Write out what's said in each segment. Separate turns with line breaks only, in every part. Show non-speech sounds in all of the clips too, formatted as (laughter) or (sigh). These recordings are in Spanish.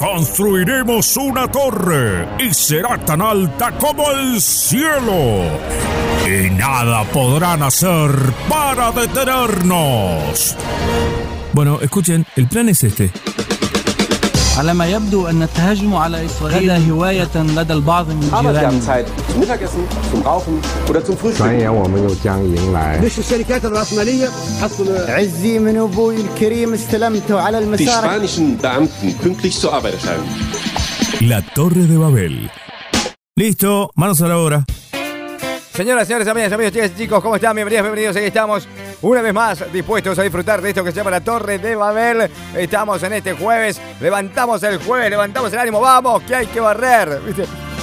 Construiremos una torre y será tan alta como el cielo. Y nada podrán hacer para detenernos.
Bueno, escuchen, el plan es este.
على ما يبدو أن التهجم على إسرائيل غدا هواية لدى البعض من
الجيران
مش الشركات الرأسمالية
عزي من أبوي الكريم استلمته على المسار
La Torre de Babel. Listo, manos a la obra.
Señoras, señores, amigas, amigos, chicas chicos, ¿cómo están? Bienvenidos, bienvenidos. Aquí estamos una vez más dispuestos a disfrutar de esto que se llama la Torre de Babel. Estamos en este jueves, levantamos el jueves, levantamos el ánimo, vamos, que hay que barrer.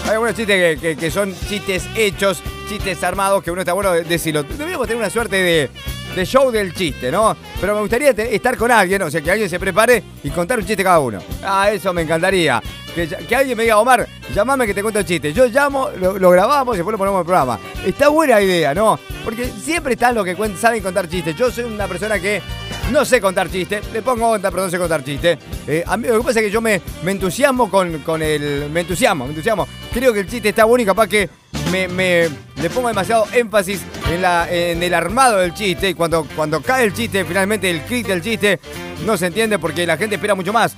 Hay algunos chistes que, que- que son chistes hechos, chistes armados, que uno está bueno de decirlo. Deberíamos tener una suerte de, de show del chiste, ¿no? Pero me gustaría estar con alguien, o sea, que alguien se prepare y contar un chiste cada uno. Ah, eso me encantaría. Que, alguien me diga, Omar, llamame que te cuento el chiste. Yo llamo, lo, grabamos y después lo ponemos en el programa. Está buena idea, ¿no? Porque siempre están los que saben contar chistes. Yo soy una persona que no sé contar chistes. Le pongo onda, pero no sé contar chistes. Eh, a mí lo que pasa es que yo me, me entusiasmo con, con el... Me entusiasmo, me entusiasmo. Creo que el chiste está bueno y capaz que me, le pongo demasiado énfasis en, el armado del chiste. Y cuando, cae el chiste, finalmente el clic del chiste, no se entiende porque la gente espera mucho más.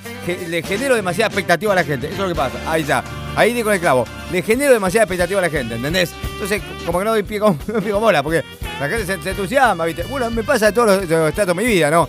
Le genero demasiada expectativa a la gente. Eso es lo que pasa. Ahí está. Ahí di con el clavo. Le genero demasiada expectativa a la gente, ¿entendés? Entonces, como que no doy pie con, (laughs) no bola, porque la gente se, entusiasma, ¿viste? Bueno, me pasa de todos los, los estratos de mi vida, ¿no?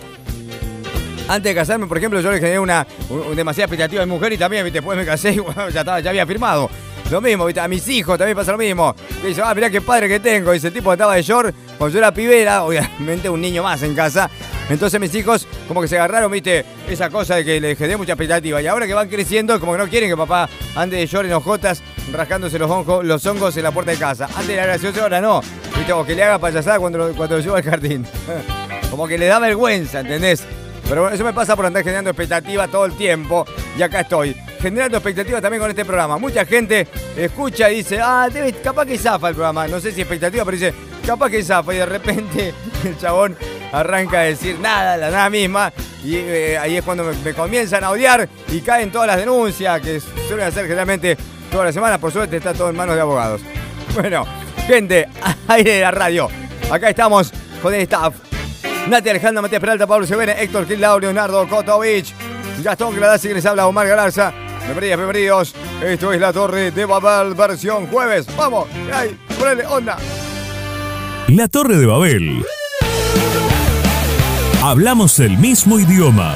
Antes de casarme, por ejemplo, yo le generé una, un- un demasiada expectativa a mi mujer y también, ¿viste? después me casé y (laughs) ya, estaba, ya había firmado. Lo mismo, ¿viste? A mis hijos también pasa lo mismo. Dice, ah, mirá qué padre que tengo. Dice, el tipo estaba de short, cuando yo era pibera, obviamente un niño más en casa. Entonces mis hijos como que se agarraron, viste, esa cosa de que les generé mucha expectativa. Y ahora que van creciendo, como que no quieren que papá ande de short en hojotas, rascándose los hongos, los hongos en la puerta de casa. Antes era gracioso, ahora no. Viste, o que le haga payasada cuando cuando lo llevo al jardín. (laughs) como que le da vergüenza, ¿entendés? Pero bueno, eso me pasa por andar generando expectativa todo el tiempo. Y acá estoy, generando expectativa también con este programa. Mucha gente escucha y dice, ah, debe, capaz que zafa el programa. No sé si expectativa, pero dice, capaz que zafa. Y de repente (laughs) el chabón arranca a decir nada, la nada misma. Y eh, ahí es cuando me, me comienzan a odiar y caen todas las denuncias que suelen hacer generalmente todas las semanas. Por suerte está todo en manos de abogados. Bueno, gente, (laughs) aire de la radio. Acá estamos con el staff. Nati Alejandro, Matías Peralta, Pablo Sevene, Héctor Gilao, Leonardo Kotovich, Gastón Gradasi, que les habla Omar Galarza. Bienvenidos, bienvenidos. Esto es la Torre de Babel, versión jueves. Vamos, ay, ponele onda.
La Torre de Babel. Hablamos el mismo idioma.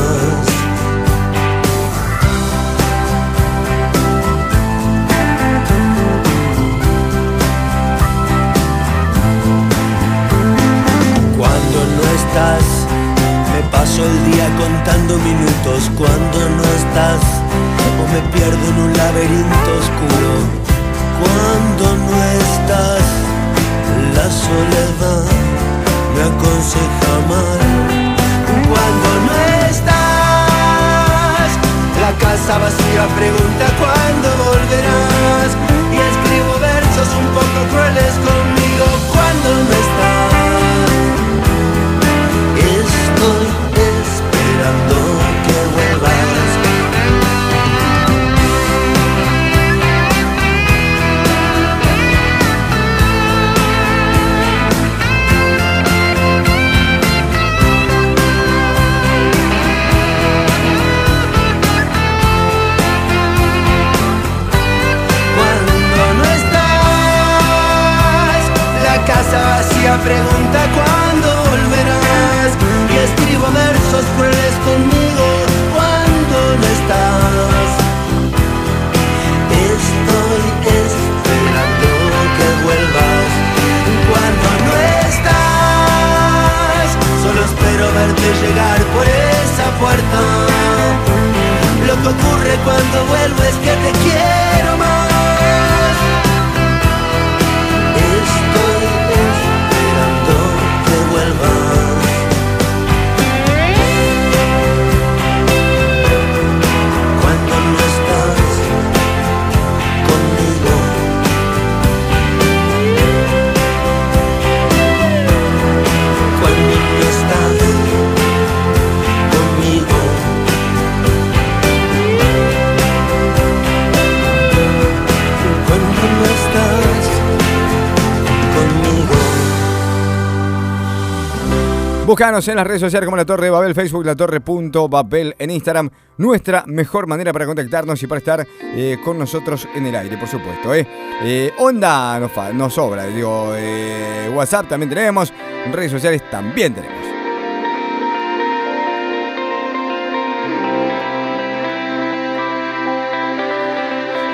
Estás, me paso el día contando minutos. Cuando no estás, o me pierdo en un laberinto oscuro. Cuando no estás, la soledad me aconseja mal. Cuando no estás, la casa vacía pregunta cuándo volverás. Y escribo versos un poco crueles conmigo pregunta cuándo volverás. Y escribo versos
Búscanos en las redes sociales como La Torre de Babel, Facebook, La Torre.babel, en Instagram. Nuestra mejor manera para contactarnos y para estar eh, con nosotros en el aire, por supuesto. ¿eh? Eh, onda nos, nos sobra, digo, eh, WhatsApp también tenemos, redes sociales también tenemos.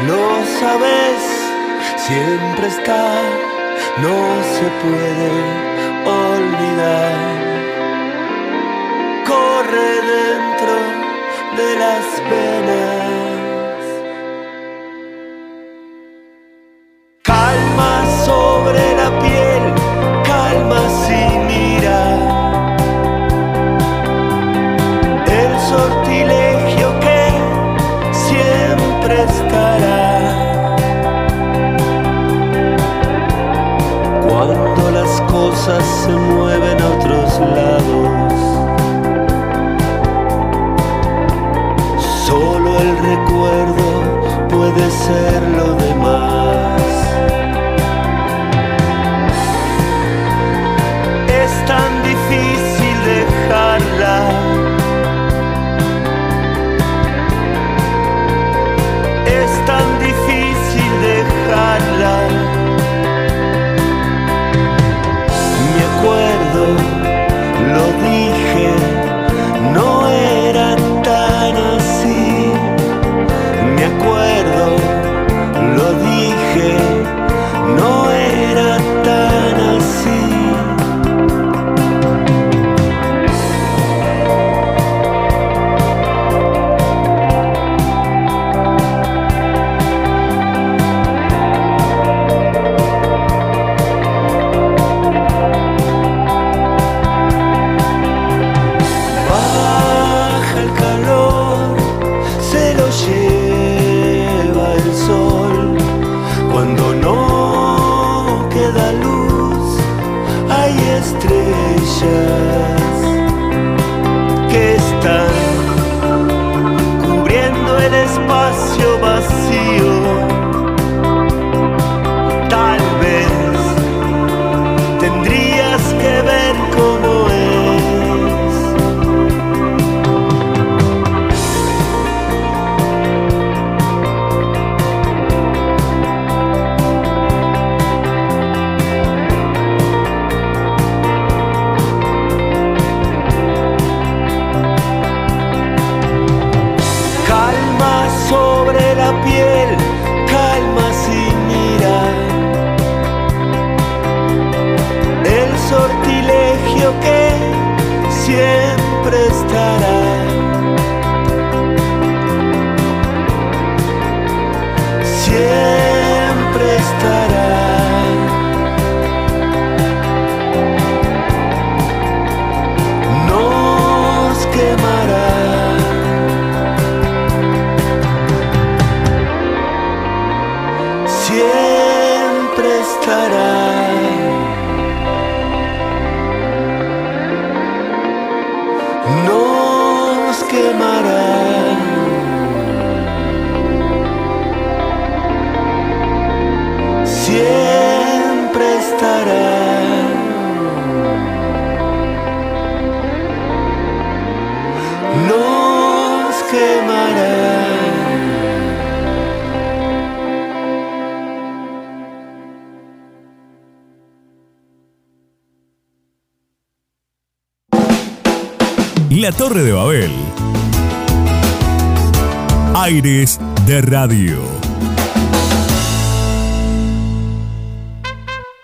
Lo sabes, siempre está, no se puede olvidar. Dentro de las venas. Calma sobre la piel, calma si mira. El sortilegio que siempre estará. Cuando las cosas se mueven a otros lados, el recuerdo puede ser lo demás.
Torre de Babel. Aires de Radio.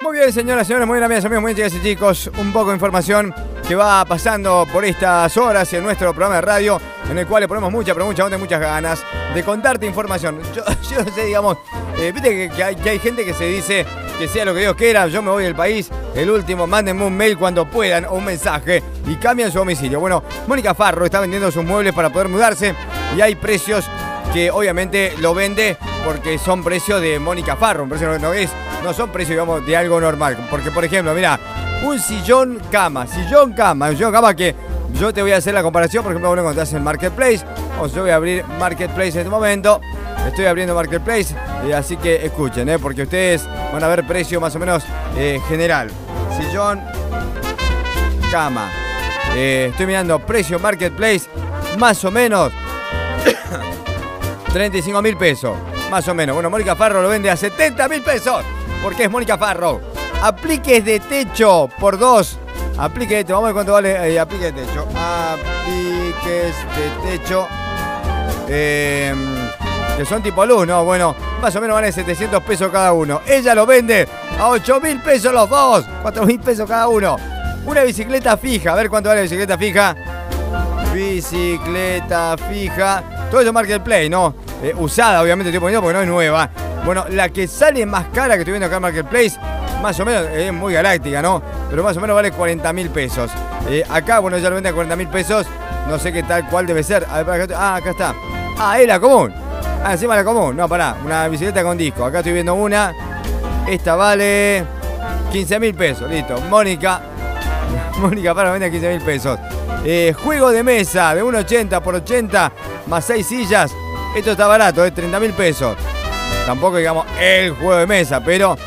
Muy bien, señoras señores, muy bien, amigas, amigos, muy bien, chicas y chicos. Un poco de información que va pasando por estas horas en nuestro programa de radio, en el cual le ponemos mucha, pero mucha muchas ganas de contarte información. Yo, (laughs) yo sé, digamos, eh, viste que hay, que hay gente que se dice que sea lo que Dios quiera, yo me voy del país, el último, mándenme un mail cuando puedan o un mensaje y cambian su domicilio. Bueno, Mónica Farro está vendiendo sus muebles para poder mudarse y hay precios que obviamente lo vende porque son precios de Mónica Farro, un precio no, es, no son precios, digamos, de algo normal. Porque, por ejemplo, mira, un sillón cama, sillón cama, un sillón cama que yo te voy a hacer la comparación, por ejemplo, cuando estás en Marketplace, o yo voy a abrir Marketplace en este momento, estoy abriendo Marketplace, eh, así que escuchen, eh, porque ustedes van a ver precio más o menos eh, general. Sillón, cama. Eh, estoy mirando precio Marketplace, más o menos (coughs) 35 mil pesos, más o menos. Bueno, Mónica Farro lo vende a 70 mil pesos, porque es Mónica Farro. Apliques de techo por dos. Aplique de techo, vamos a ver cuánto vale eh, aplique de techo. Apliques de techo. eh, que son tipo luz, ¿no? Bueno, más o menos vale 700 pesos cada uno. Ella lo vende a 8 mil pesos los dos. 4 mil pesos cada uno. Una bicicleta fija. A ver cuánto vale la bicicleta fija. Bicicleta fija. Todo eso Marketplace, ¿no? Eh, usada, obviamente, estoy poniendo porque no es nueva. Bueno, la que sale más cara que estoy viendo acá en Marketplace, más o menos, es muy galáctica, ¿no? Pero más o menos vale 40 mil pesos. Eh, acá, bueno, ya lo vende a 40 mil pesos. No sé qué tal, cuál debe ser. A ver, para acá- ah, acá está. Ah, es la común. Ah, encima la común. No, pará. Una bicicleta con disco. Acá estoy viendo una. Esta vale 15 mil pesos. Listo. Mónica. (laughs) Mónica para vende a 15 mil pesos. Eh, juego de mesa de 1,80 por 80 más 6 sillas. Esto está barato, es 30 mil pesos. Tampoco digamos el juego de mesa, pero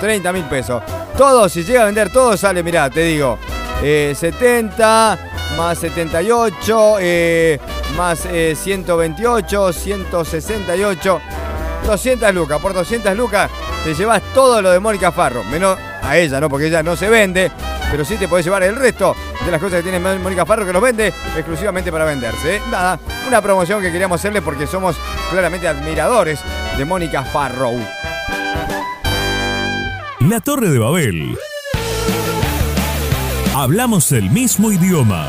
30 mil pesos. Todo, si llega a vender todo, sale, mirá, te digo. eh, 70 más 78 eh, más eh, 128, 168. 200 lucas. Por 200 lucas te llevas todo lo de Mónica Farro. Menos a ella, ¿no? Porque ella no se vende. Pero sí te podés llevar el resto de las cosas que tiene Mónica Farro que los vende exclusivamente para venderse. ¿eh? Nada, una promoción que queríamos hacerle porque somos claramente admiradores de Mónica Farrow.
La Torre de Babel. Hablamos el mismo idioma.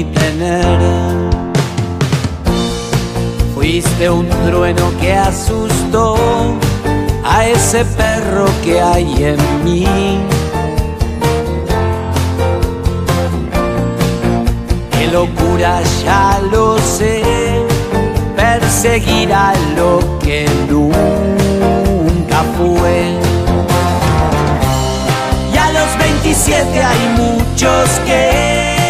Tener. Fuiste un trueno que asustó a ese perro que hay en mí. Qué locura, ya lo sé, perseguir a lo que nunca fue. Y a los 27 hay muchos que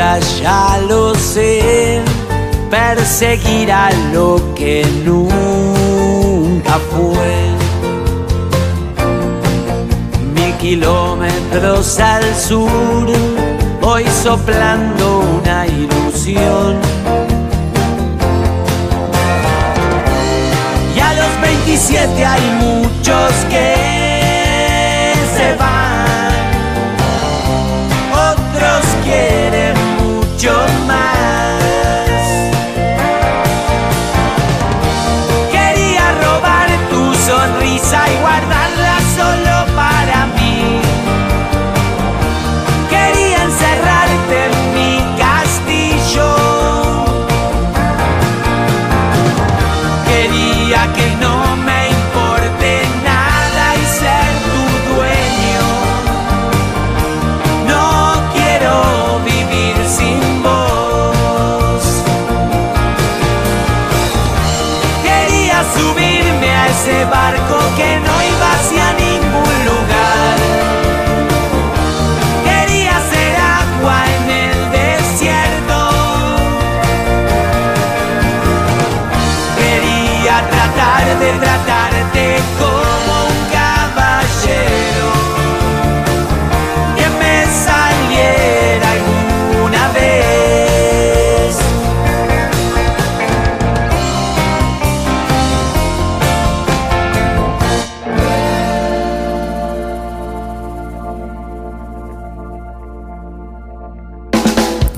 Ya lo sé. Perseguir a lo que nunca fue. Mil kilómetros al sur, voy soplando una ilusión. Y a los 27 hay muchos que barco que no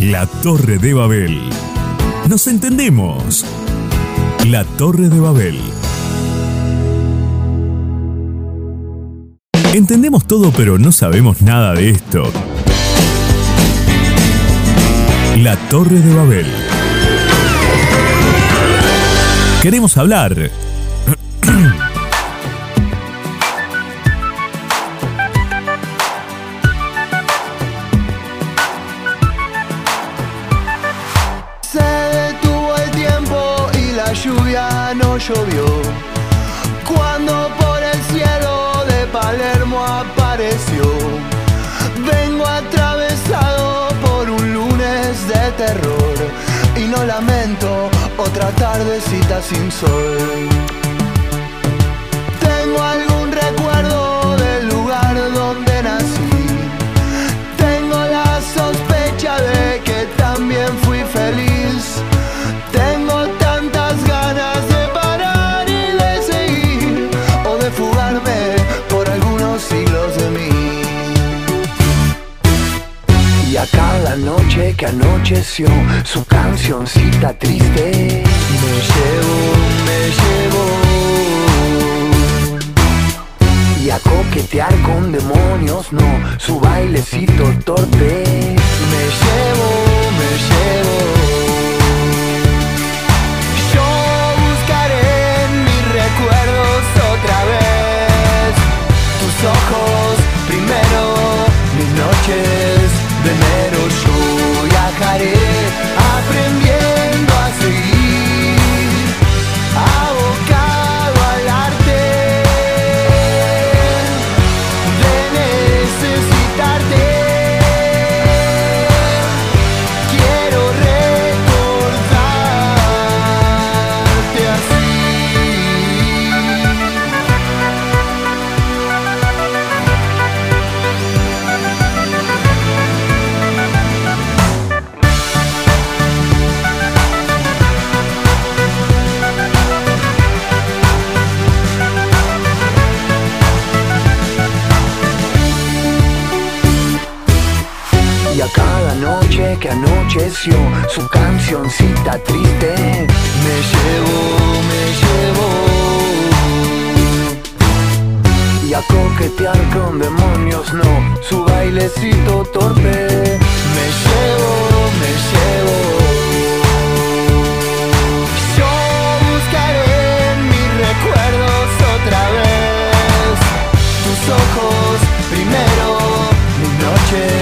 La Torre de Babel. Nos entendemos. La Torre de Babel. Entendemos todo pero no sabemos nada de esto. La Torre de Babel. Queremos hablar.
Tardecita sin sol. Tengo algún recuerdo del lugar donde nací. Tengo la sospecha de que también fui feliz. Tengo tantas ganas de parar y de seguir o de fugarme por algunos siglos de mí. Y a cada noche que anocheció su cancioncita triste me llevo, me llevo y a coquetear con demonios, no, su bailecito torpe. Me llevo. Su cancioncita triste. Me llevo, me llevo. Y a coquetear con demonios no. Su bailecito torpe. Me llevo, me llevo. Otra vez. Tus ojos primero, mis noches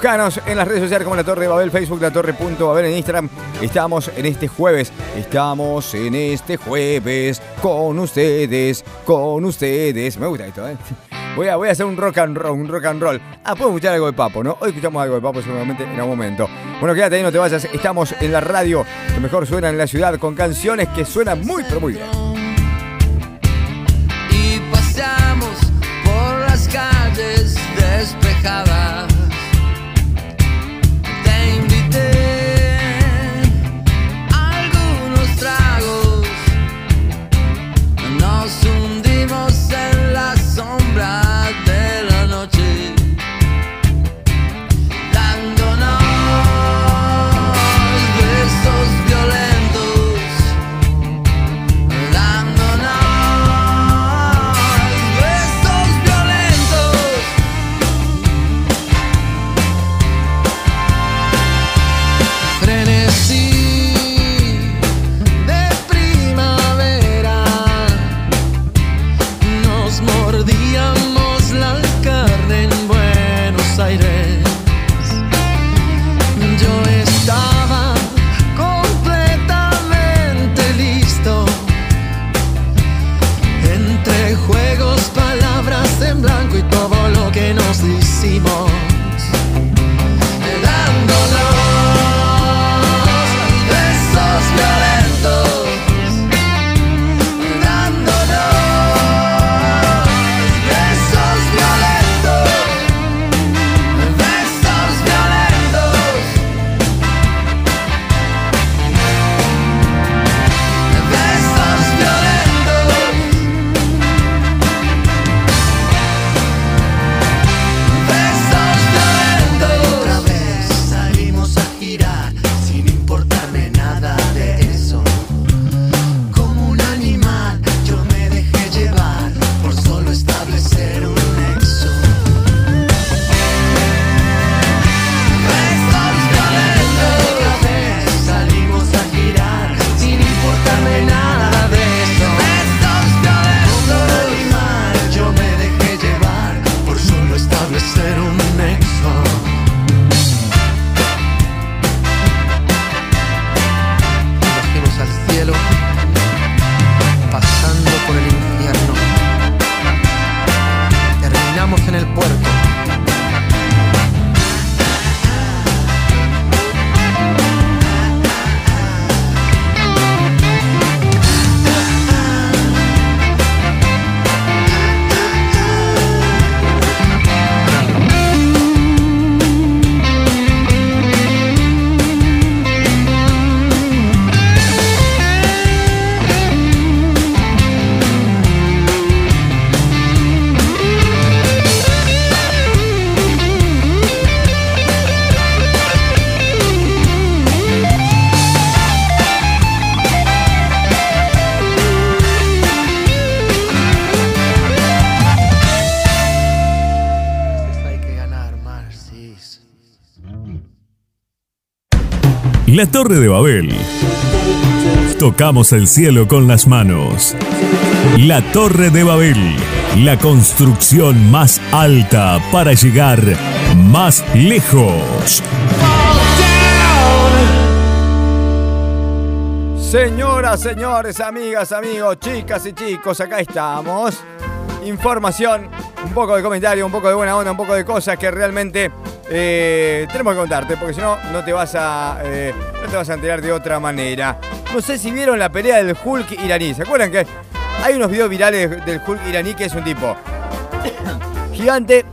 Búscanos en las redes sociales como La Torre de Babel, Facebook, La Torre.babel en Instagram. Estamos en este jueves, estamos en este jueves con ustedes, con ustedes. Me gusta esto, ¿eh? Voy a, voy a hacer un rock and roll, un rock and roll. Ah, puedo escuchar algo de Papo, ¿no? Hoy escuchamos algo de Papo seguramente en algún momento. Bueno, quédate ahí, no te vayas. Estamos en la radio que mejor suena en la ciudad con canciones que suenan muy, pero muy bien.
La
Torre de Babel. Tocamos el cielo con las manos. La Torre de Babel. La construcción más alta para llegar más lejos.
Señoras, señores, amigas, amigos, chicas y chicos, acá estamos. Información, un poco de comentario, un poco de buena onda, un poco de cosas que realmente eh, tenemos que contarte, porque si no, no te vas a eh, no te vas a enterar de otra manera. No sé si vieron la pelea del Hulk iraní. ¿Se acuerdan que hay unos videos virales del Hulk iraní que es un tipo (coughs) gigante,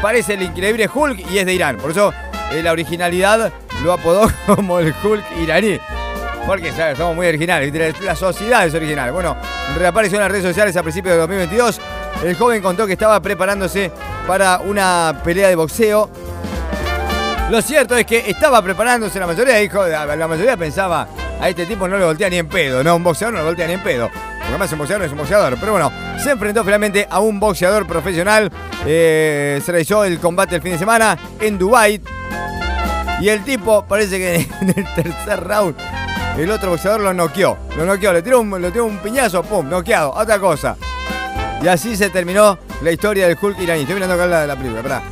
parece el increíble Hulk y es de Irán. Por eso eh, la originalidad lo apodó (laughs) como el Hulk iraní. Porque ¿sabes? somos muy originales, la sociedad es original. Bueno, reapareció en las redes sociales a principios de 2022. El joven contó que estaba preparándose para una pelea de boxeo. Lo cierto es que estaba preparándose, la mayoría dijo, la mayoría pensaba, a este tipo no le voltea ni en pedo, no, un boxeador no le voltea ni en pedo. Porque además un boxeador no es un boxeador. Pero bueno, se enfrentó finalmente a un boxeador profesional. Eh, se realizó el combate el fin de semana en Dubai Y el tipo parece que (laughs) en el tercer round el otro boxeador lo noqueó. Lo noqueó, le tiró un, le tiró un piñazo, pum, noqueado, otra cosa. Y así se terminó la historia del Hulk iraní. Estoy mirando acá la, la película, ¿verdad?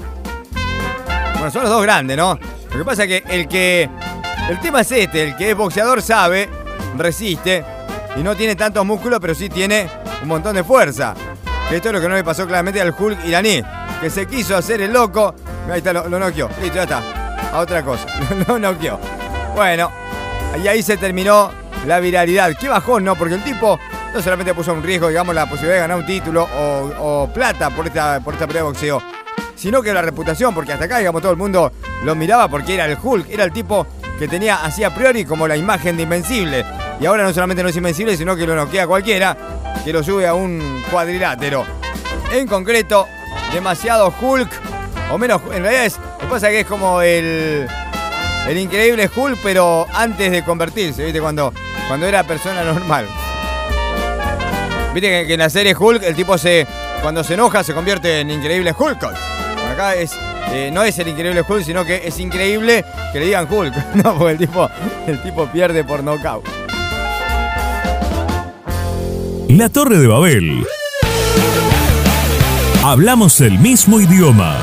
(coughs) Bueno, son los dos grandes, ¿no? Lo que pasa es que el que. El tema es este: el que es boxeador sabe, resiste y no tiene tantos músculos, pero sí tiene un montón de fuerza. Esto es lo que no le pasó claramente al Hulk iraní, que se quiso hacer el loco. Ahí está, lo, lo noqueó. Listo, ya está. A otra cosa. (laughs) Lo noqueó. Bueno, y ahí se terminó la viralidad. Qué bajón, ¿no? Porque el tipo no solamente puso en riesgo, digamos, la posibilidad de ganar un título o, o plata por esta, por esta pelea de boxeo, sino que la reputación, porque hasta acá, digamos, todo el mundo lo miraba porque era el Hulk, era el tipo que tenía así a priori como la imagen de Invencible. Y ahora no solamente no es Invencible, sino que lo noquea cualquiera, que lo sube a un cuadrilátero. En concreto, demasiado Hulk, o menos, en realidad lo que pasa es que es como el, el increíble Hulk, pero antes de convertirse, ¿viste? Cuando, cuando era persona normal. Viste que, que en la serie Hulk el tipo se. Cuando se enoja se convierte en increíble Hulk. Acá es. eh, no es el increíble Hulk, sino que es increíble que le digan Hulk. (laughs) No, porque el tipo, el tipo pierde por nocaut.
La Torre de Babel. Hablamos el mismo idioma.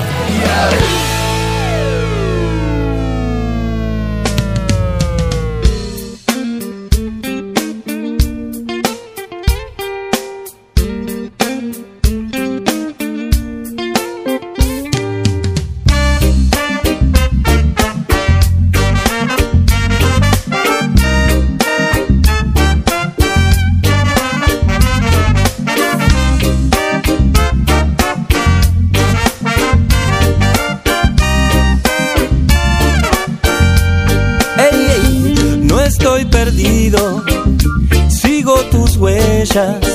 deixa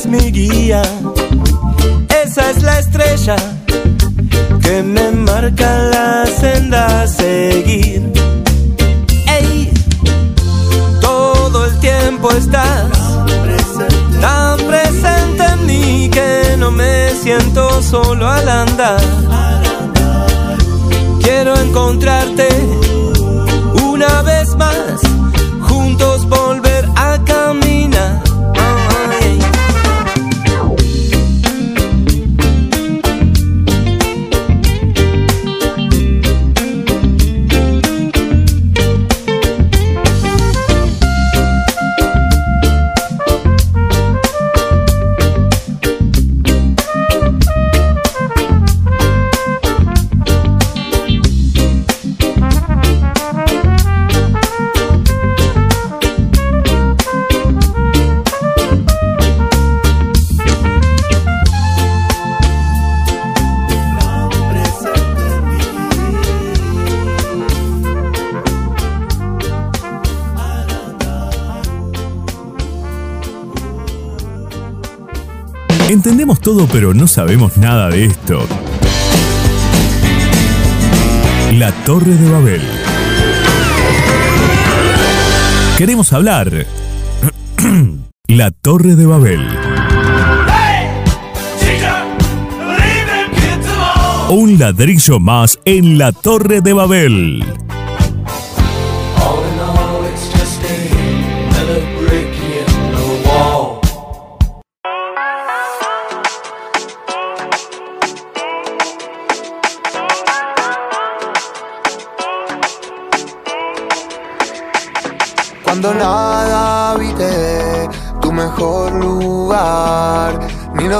es mi guía, esa es la estrella que me marca la senda a seguir. Ey, todo el tiempo estás tan presente en mí que no me siento solo al andar. Quiero encontrarte
entendemos todo pero no sabemos nada de esto. La Torre de Babel. Queremos hablar. (clears throat) La Torre de Babel. Un ladrillo más en la Torre de Babel.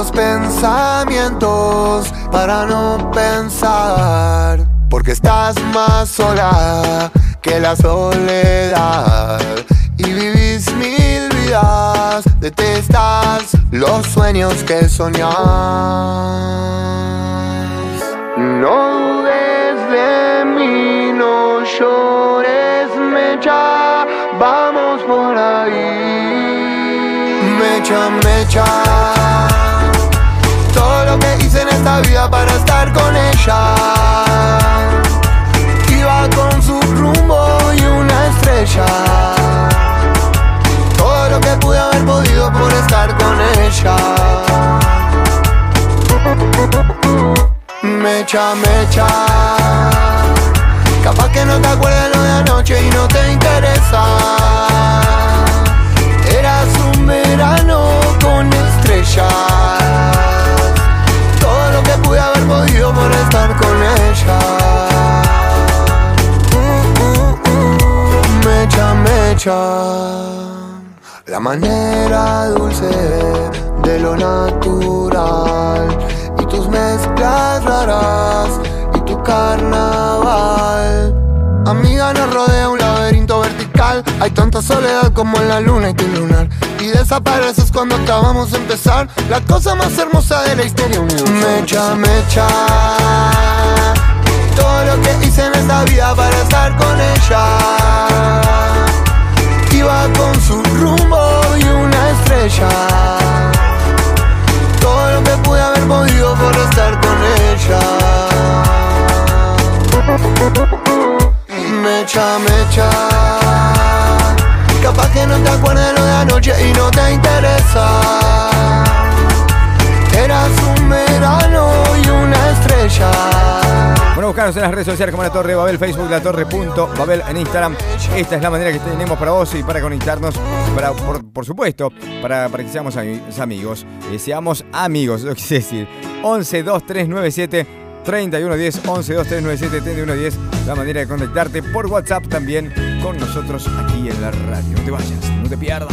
Los pensamientos para no pensar, porque estás más sola que la soledad y vivís mil vidas, detestas los sueños que soñás. No dudes de mí, no llores, mecha, vamos por ahí. Mecha, mecha, en esta vida para estar con ella. Iba con su rumbo y una estrella. Todo lo que pude haber podido por estar con ella. Mecha, mecha La manera dulce de lo natural y tus mezclas raras y tu carnaval. Amiga, nos rodea un laberinto vertical. Hay tanta soledad como en la luna y tu lunar. Y desapareces cuando acabamos de empezar. La cosa más hermosa de la historia universal. Mecha, mecha. Todo lo que hice en esta vida para estar con ella. Iba con su rumbo y una estrella. Todo lo que pude haber podido por estar con ella. Mecha, mecha. Capaz que no te acuerdas lo de anoche y no te interesa. Eras un verano y una estrella.
Bueno, buscaros en las redes sociales como La Torre Babel, Facebook, La Torre.babel en Instagram. Esta es la manera que tenemos para vos y para conectarnos, para, por, supuesto, para, para que seamos ami- amigos. Eh, seamos amigos, lo quise decir. 11 2 3 9 7 31 10 11 2 3 9 7 31 10 la manera de conectarte por WhatsApp también con nosotros aquí en la radio. No te vayas, no te pierdas.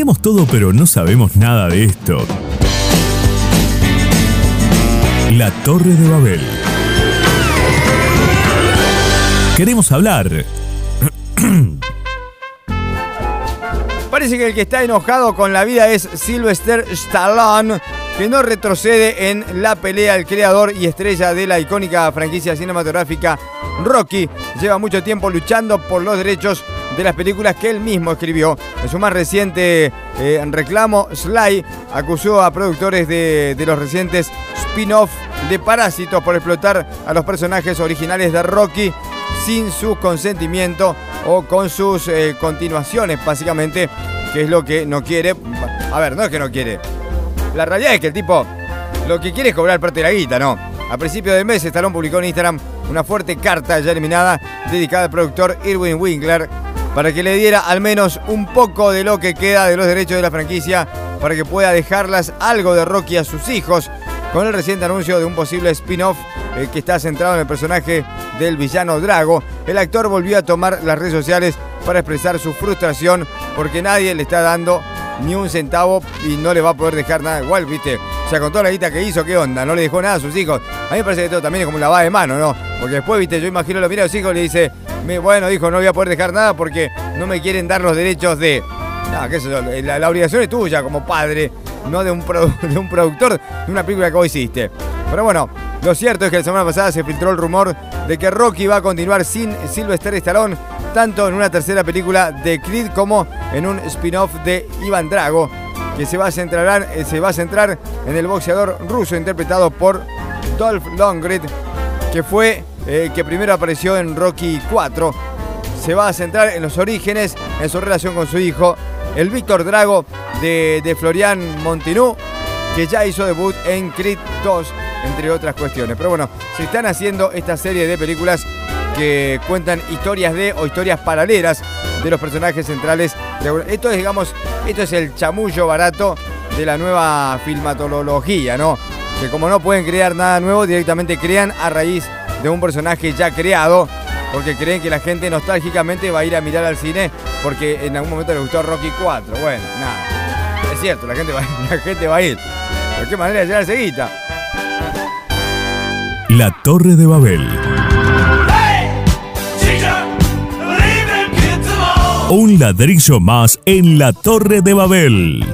Entendemos todo pero no sabemos nada de esto. La Torre de Babel. Queremos hablar. (clears throat)
Parece que el que está enojado con la vida es Sylvester Stallone, que no retrocede en la pelea. El creador y estrella de la icónica franquicia cinematográfica Rocky lleva mucho tiempo luchando por los derechos de las películas que él mismo escribió. En su más reciente eh, reclamo, Sly acusó a productores de, de los recientes spin-off de Parásitos por explotar a los personajes originales de Rocky sin su consentimiento o con sus eh, continuaciones, básicamente, que es lo que no quiere. A ver, no es que no quiere. La realidad es que el tipo lo que quiere es cobrar parte de la guita, ¿no? A principios del mes, Stallone publicó en Instagram una fuerte carta ya eliminada dedicada al productor Irwin Winkler para que le diera al menos un poco de lo que queda de los derechos de la franquicia para que pueda dejarlas algo de Rocky a sus hijos con el reciente anuncio de un posible spin-off eh, que está centrado en el personaje del villano Drago. El actor volvió a tomar las redes sociales para expresar su frustración porque nadie le está dando ni un centavo y no le va a poder dejar nada igual, ¿viste? Sea, con toda la guita que hizo, ¿qué onda? No le dejó nada a sus hijos. A mí me parece que todo también es como un lavada de mano, ¿no? Porque después, ¿viste? Yo imagino lo mira a los hijos y le dice, "Me- bueno, dijo, no voy a poder dejar nada porque no me quieren dar los derechos de... No, qué sé yo, la, obligación es tuya como padre, no de un, produ- (laughs) de un productor de una película que vos hiciste. Pero bueno, lo cierto es que la semana pasada se filtró el rumor de que Rocky va a continuar sin Sylvester Stallone, tanto en una tercera película de Creed como en un spin-off de Ivan Drago, que se va, a centrar, eh, se va a centrar en el boxeador ruso interpretado por Dolph Lundgren, que fue eh, que primero apareció en Rocky 4. Se va a centrar en los orígenes, en su relación con su hijo, el Víctor Drago de, de Florian Montinú, que ya hizo debut en Creed 2, entre otras cuestiones. Pero bueno, se están haciendo esta serie de películas que cuentan historias de o historias paralelas de los personajes centrales. de- esto es, digamos, esto es el chamullo barato de la nueva filmatología, ¿no? Que como no pueden crear nada nuevo, directamente crean a raíz de un personaje ya creado, porque creen que la gente nostálgicamente va a ir a mirar al cine porque en algún momento le gustó Rocky 4. Bueno, nada. Es cierto, la gente va, (laughs) la gente va a ir. ¿De qué manera de llenarse guita?
La Torre de Babel. Un ladrillo más en la Torre de Babel.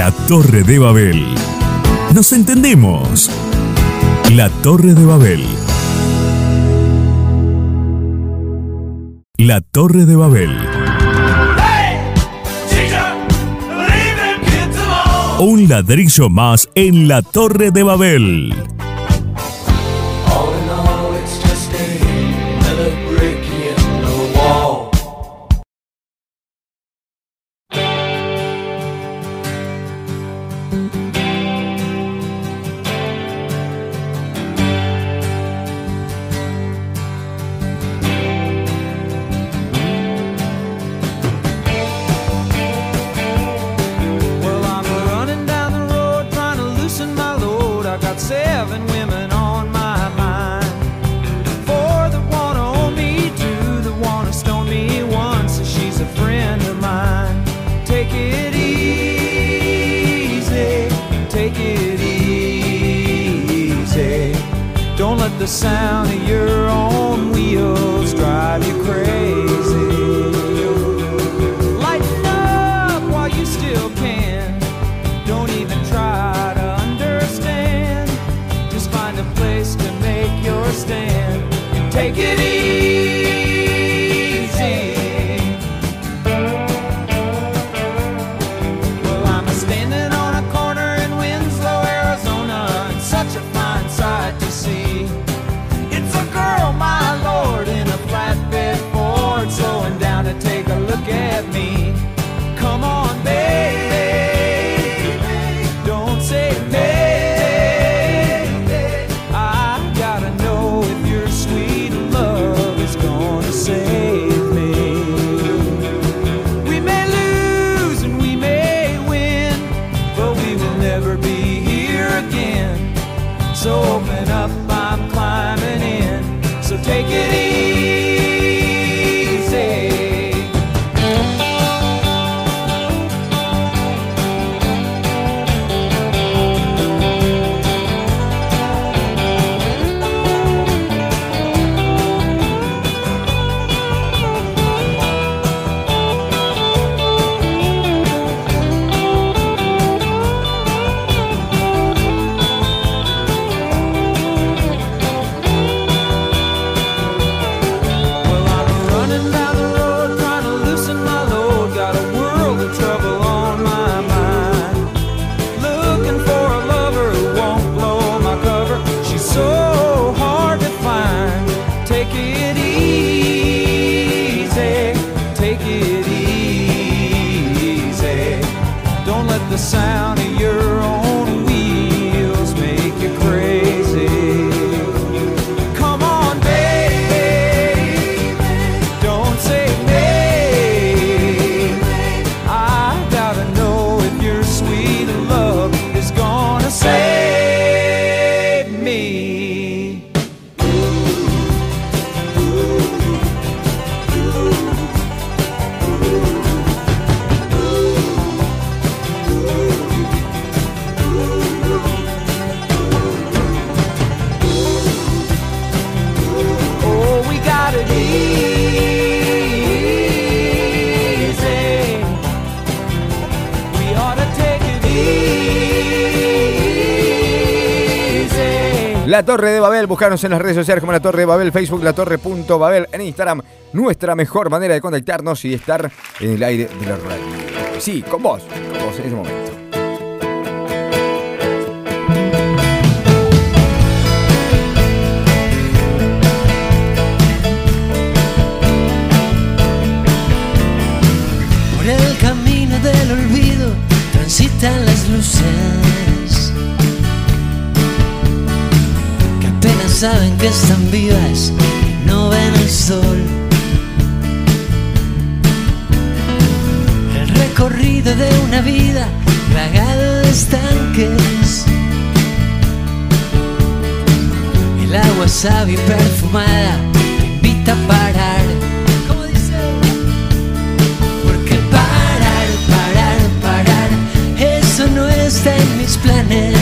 La Torre de Babel. Nos entendemos. La Torre de Babel. La Torre de Babel. Un ladrillo más en la Torre de Babel.
sound of your
Babel. Buscarnos en las redes sociales como La Torre Babel, Facebook, La Torre.babel, en Instagram. Nuestra mejor manera de contactarnos y estar en el aire de la radio. Sí, con vos, con vos en ese momento.
saben que están vivas, no ven el sol. El recorrido de una vida plagado de estanques. El agua sabia y perfumada invita a parar. Como dice, porque parar, parar, parar, eso no está en mis planes.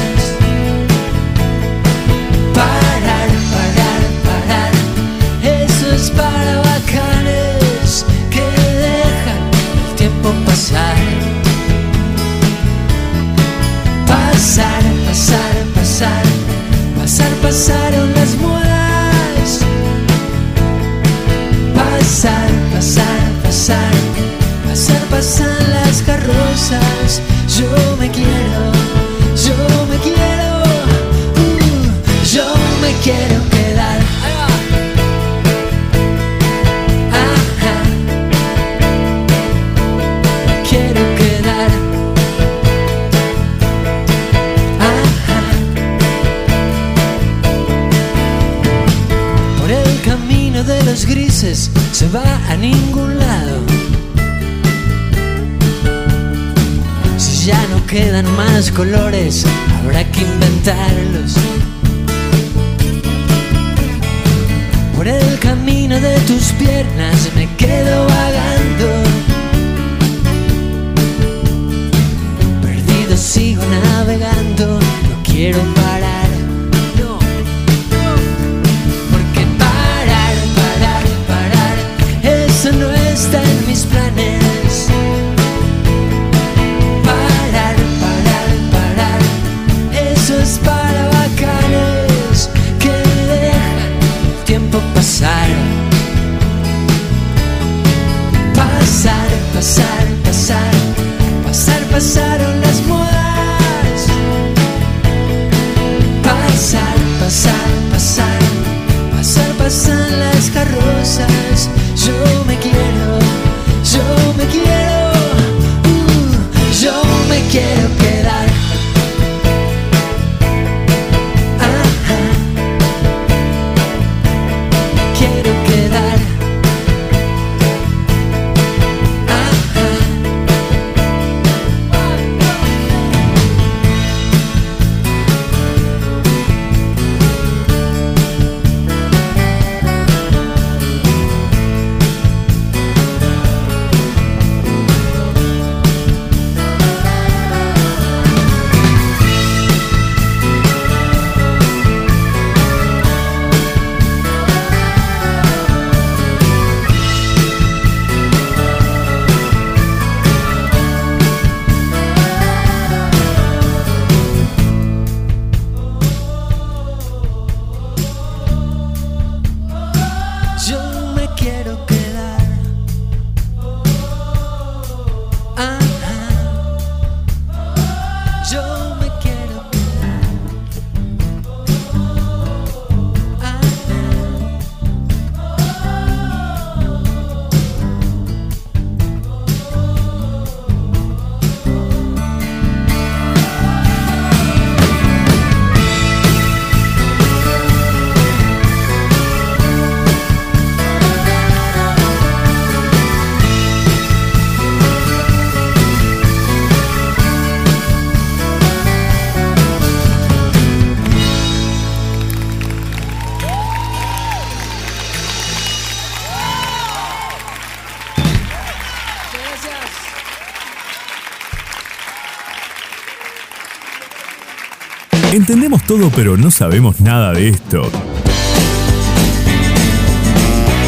Entendemos todo, pero no sabemos nada de esto.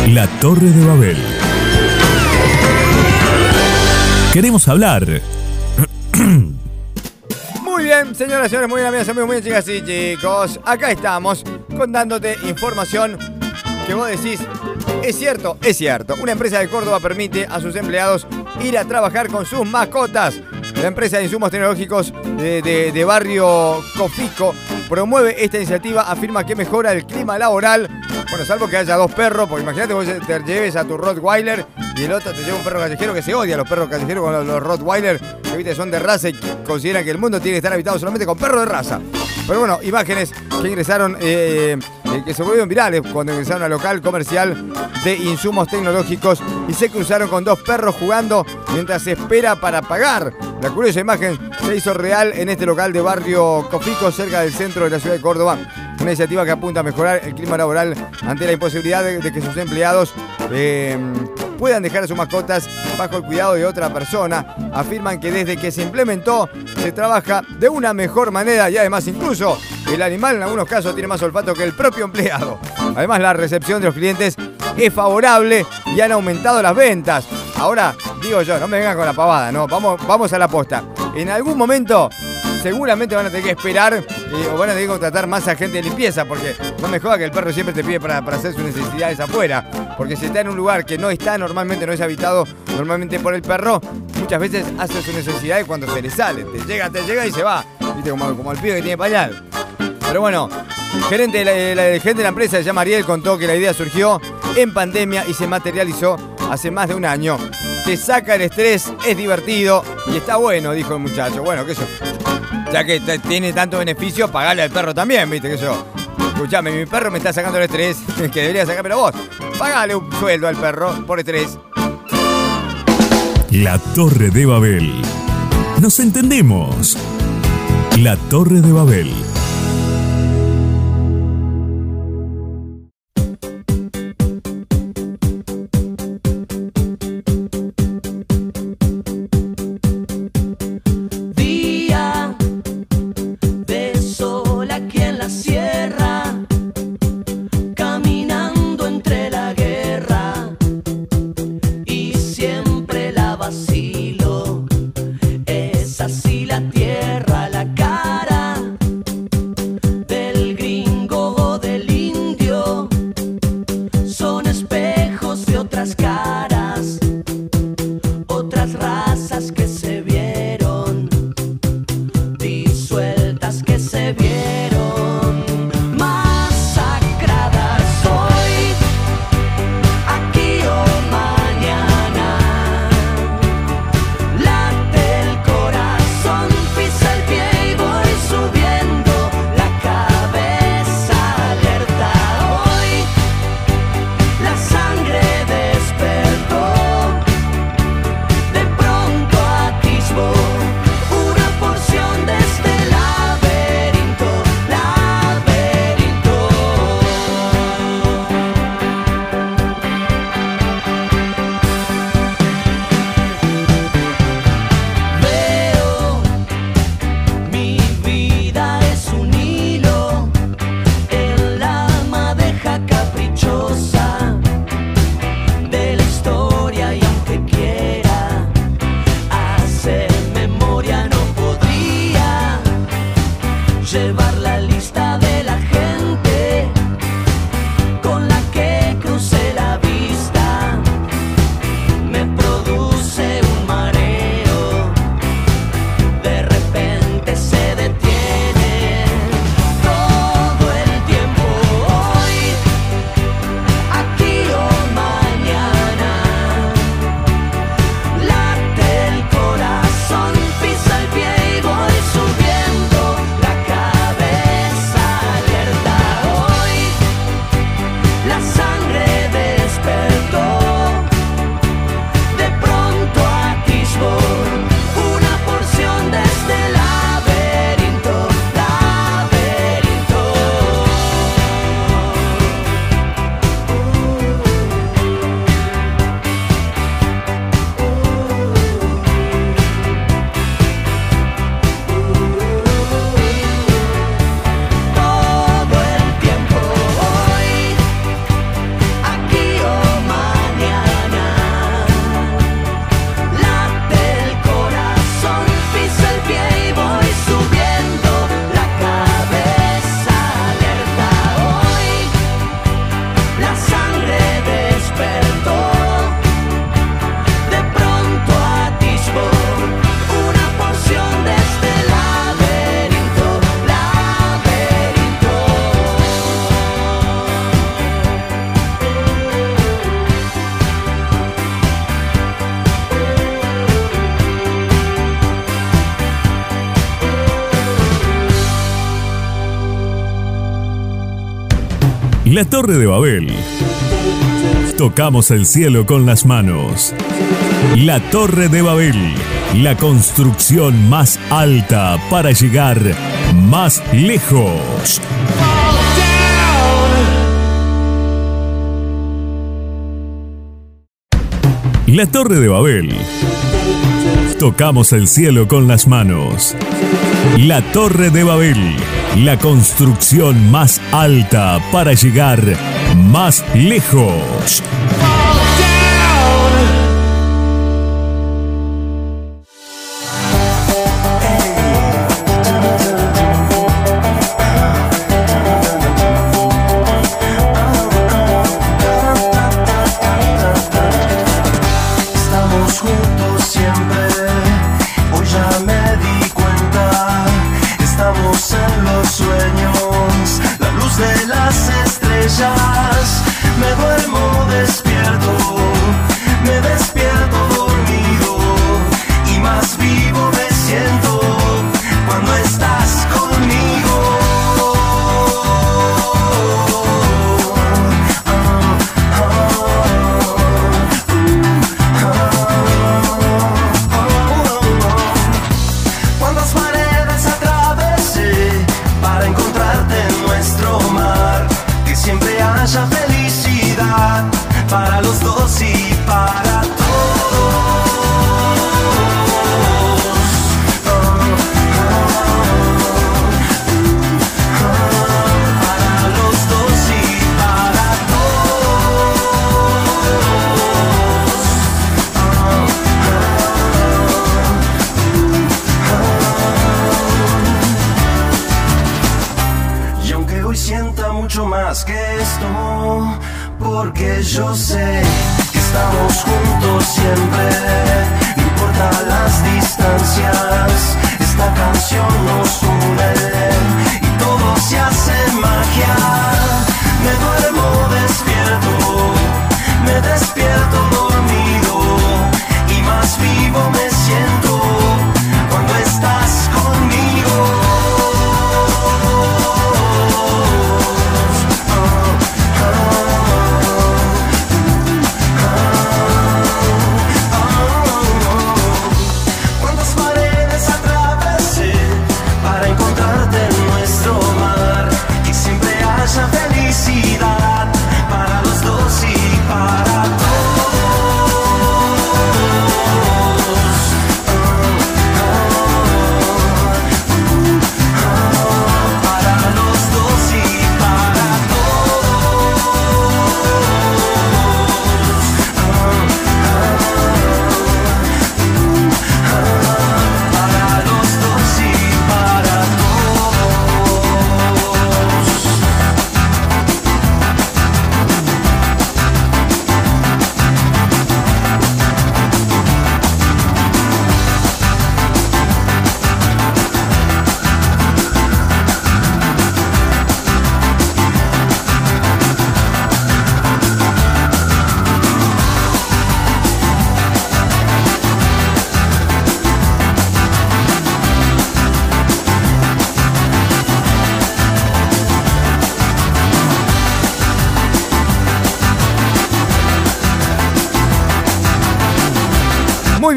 La Torre de Babel. Queremos hablar. (clears throat)
Muy bien, señoras y señores, muy bien, amigas, amigos, muy bien, chicas y chicos. Acá estamos contándote información que vos decís, es cierto, es cierto. Una empresa de Córdoba permite a sus empleados ir a trabajar con sus mascotas. La empresa de insumos tecnológicos de, barrio Cofico promueve esta iniciativa, afirma que mejora el clima laboral. Bueno, salvo que haya dos perros, porque imagínate vos te lleves a tu Rottweiler y el otro te lleva un perro callejero que se odia a los perros callejeros con los, los Rottweiler, que viste son de raza y consideran que el mundo tiene que estar habitado solamente con perros de raza. Pero bueno, imágenes que ingresaron, eh, eh, que se volvieron virales cuando ingresaron al local comercial de insumos tecnológicos y se cruzaron con dos perros jugando mientras se espera para pagar. La curiosa imagen se hizo real en este local de barrio Cofico, cerca del centro de la ciudad de Córdoba. Una iniciativa que apunta a mejorar el clima laboral ante la imposibilidad de, de que sus empleados eh, puedan dejar a sus mascotas bajo el cuidado de otra persona. Afirman que desde que se implementó se trabaja de una mejor manera y además incluso el animal en algunos casos tiene más olfato que el propio empleado. Además la recepción de los clientes es favorable y han aumentado las ventas. Ahora, digo yo, no me vengan con la pavada, no, vamos, vamos a la posta. En algún momento seguramente van a tener que esperar eh, o van a tener que contratar más agente de limpieza, porque no me joda que el perro siempre te pide para, hacer sus necesidades afuera. Porque si está en un lugar que no está normalmente, no es habitado normalmente por el perro, muchas veces hace sus necesidades cuando se le sale. Te llega, te llega y se va. Viste, como, como el pibe que tiene pañal. Pero bueno, el gerente de la, gerente de la empresa, se llama contó que la idea surgió en pandemia y se materializó hace más de un año. Te saca el estrés, es divertido y está bueno, dijo el muchacho. Bueno, qué yo. Ya que tiene tanto beneficio, pagale al perro también, viste, sé yo. Escuchame, mi perro me está sacando el estrés, (laughs) que debería sacármelo vos. Pagale un sueldo al perro por estrés.
La Torre de Babel. Nos entendemos. La Torre de Babel. La Torre de Babel. Tocamos el cielo con las manos. La Torre de Babel. La construcción más alta para llegar más lejos. La Torre de Babel. Tocamos el cielo con las manos. La Torre de Babel. La construcción más alta para llegar más lejos.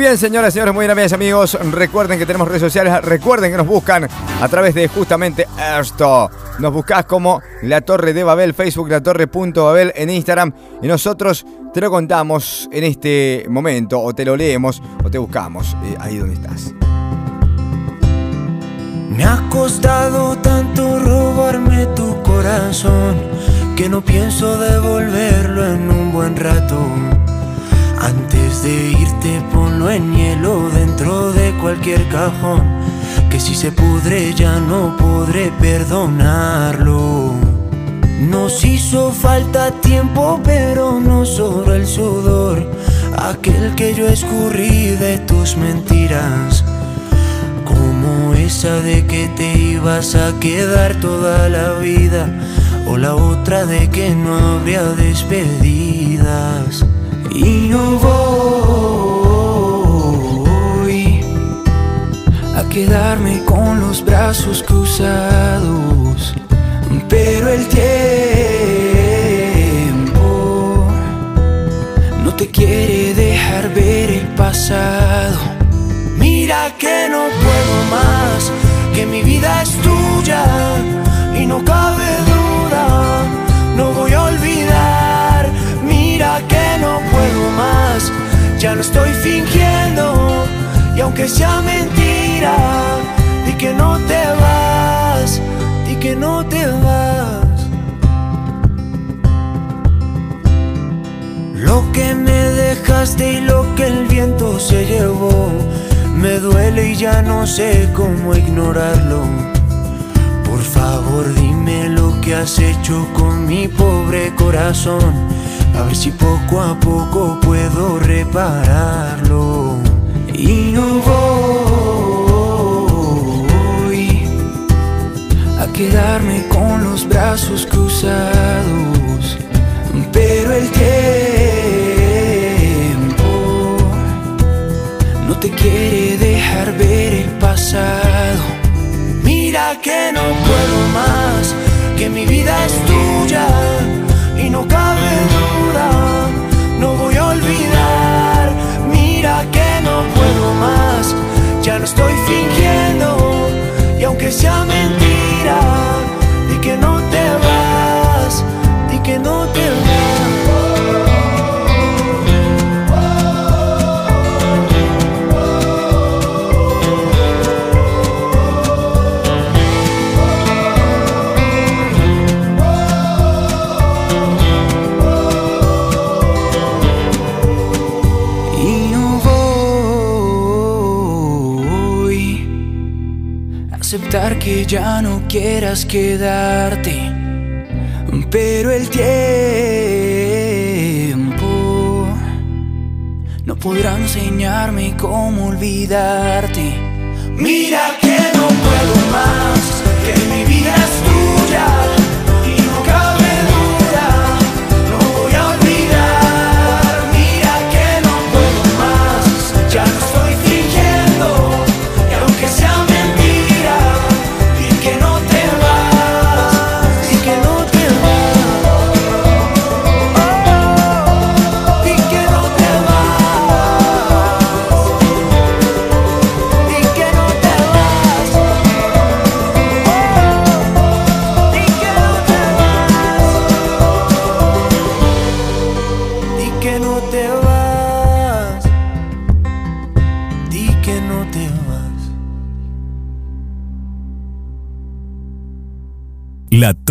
Bien, señoras señores, muy bien, amigas amigos. Recuerden que tenemos redes sociales. Recuerden que nos buscan a través de justamente esto. Nos buscás como La Torre de Babel, Facebook, La Torre.babel en Instagram. Y nosotros te lo contamos en este momento, o te lo leemos, o te buscamos eh, ahí donde estás.
Me ha costado tanto robarme tu corazón que no pienso devolverlo en un buen rato. Antes de irte ponlo en hielo dentro de cualquier cajón que si se pudre ya no podré perdonarlo. Nos hizo falta tiempo pero no solo el sudor, aquel que yo escurrí de tus mentiras. Como esa de que te ibas a quedar toda la vida O la otra de que no habría despedidas y no voy a quedarme con los brazos cruzados, pero el tiempo no te quiere dejar ver el pasado. Mira que no puedo más, que mi vida es tuya y no cabe ya no estoy fingiendo y aunque sea mentira, di que no te vas, di que no te vas. Lo que me dejaste y lo que el viento se llevó me duele y ya no sé cómo ignorarlo. Por favor dime lo que has hecho con mi pobre corazón, a ver si poco a poco puedo repararlo. Y no voy a quedarme con los brazos cruzados, pero el tiempo no te quiere dejar ver el pasado. Mira que no puedo más, que mi vida es tuya y no cabe duda, no puedo más, ya no estoy fingiendo y aunque sea mentira, que ya no quieras quedarte, pero el tiempo no podrá enseñarme cómo olvidarte. Mira que no puedo más, que mi vida es tuya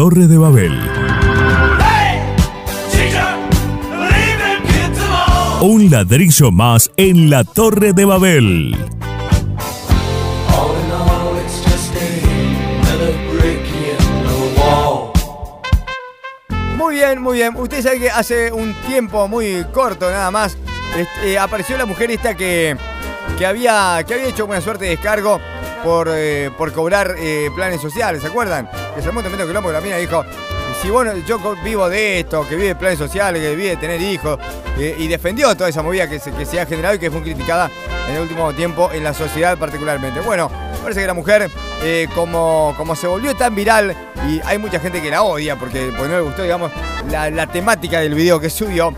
Torre de Babel. Un ladrillo más en la Torre de Babel.
Muy bien, muy bien. Usted sabe que hace un tiempo muy corto nada más eh, apareció la mujer esta que, que, había, que había hecho una suerte de descargo por, eh, por cobrar eh, planes sociales, ¿se acuerdan? Que se armó tremendo quilombo que la mina dijo, si bueno, yo vivo de esto, que vive planes sociales, que vive de tener hijos, eh, y defendió toda esa movida que se, que se ha generado y que fue criticada en el último tiempo en la sociedad particularmente. Bueno, parece que la mujer, eh, como, como se volvió tan viral, y hay mucha gente que la odia porque, porque no le gustó, digamos, la, la temática del video que subió,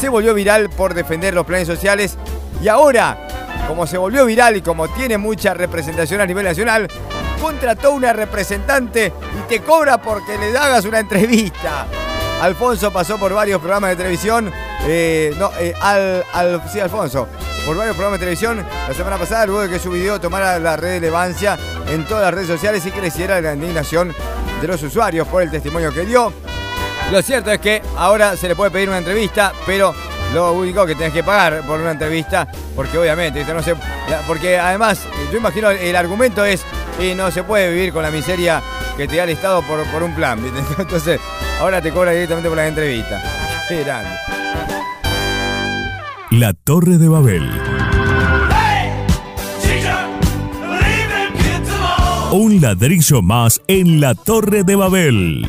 se volvió viral por defender los planes sociales y ahora, como se volvió viral y como tiene mucha representación a nivel nacional, contrató una representante y te cobra porque le hagas una entrevista. Alfonso pasó por varios programas de televisión. eh, no, eh, al, sí, Alfonso. Por varios programas de televisión la semana pasada, luego de que su video tomara la relevancia en todas las redes sociales y creciera la indignación de los usuarios por el testimonio que dio. Lo cierto es que ahora se le puede pedir una entrevista, pero lo único que tenés que pagar por una entrevista, porque obviamente, ¿viste? no la- porque además, yo imagino el argumento es, y no se puede vivir con la miseria que te da el Estado por, por un plan, ¿viste? (laughs) entonces ahora te cobra directamente por la entrevista. Qué grande.
La Torre de Babel. Un ladrillo más en la Torre de Babel.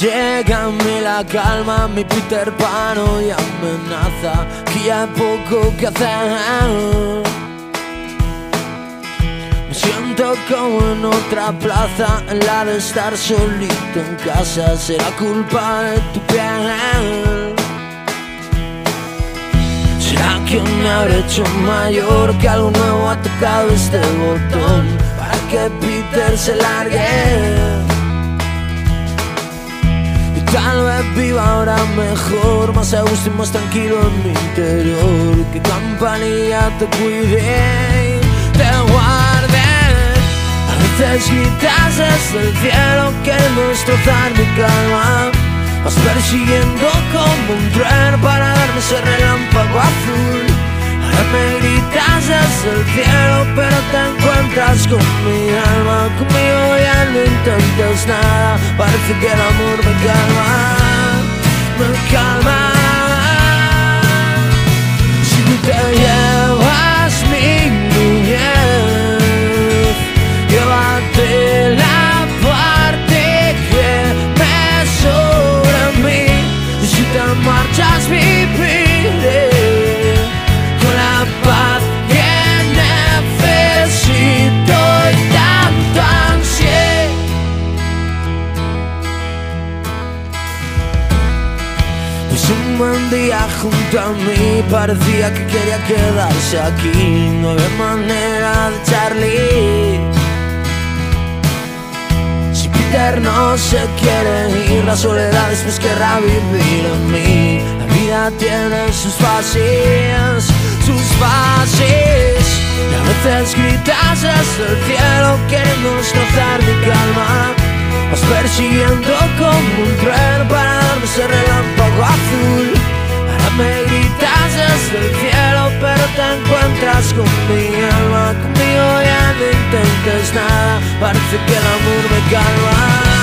Llega a mí la calma, mi Peter Pan y amenaza que ya hay poco que hacer. Me siento como en otra plaza, en la de estar solito en casa, será culpa de tu piel. ¿Será que me habré hecho mayor que algo nuevo ha tocado este botón para que Peter se largue? Tal vez viva ahora mejor, más a gusto y más tranquilo en mi interior. Que campanilla te cuide te guarde. A veces gritas desde el cielo, queriendo destrozar mi calma. Vas persiguiendo como un trueno para darme ese relámpago azul. Me gritas desde el cielo, pero te encuentras con mi alma. Conmigo ya no intentes nada, parece que el amor me calma, me calma. Si tú te llevas un día junto a mí parecía que quería quedarse aquí. No había manera de Charlie. Si Peter no se quiere ir, la soledad después querrá vivir en mí. La vida tiene sus fases, sus fases. Y a veces gritas desde el cielo queriendo destrozar mi calma. Vas persiguiendo como un tren para darme ese relámpago azul. Me gritas desde el cielo, pero te encuentras con mi alma. Conmigo ya no intentes nada, parece que el amor me calma.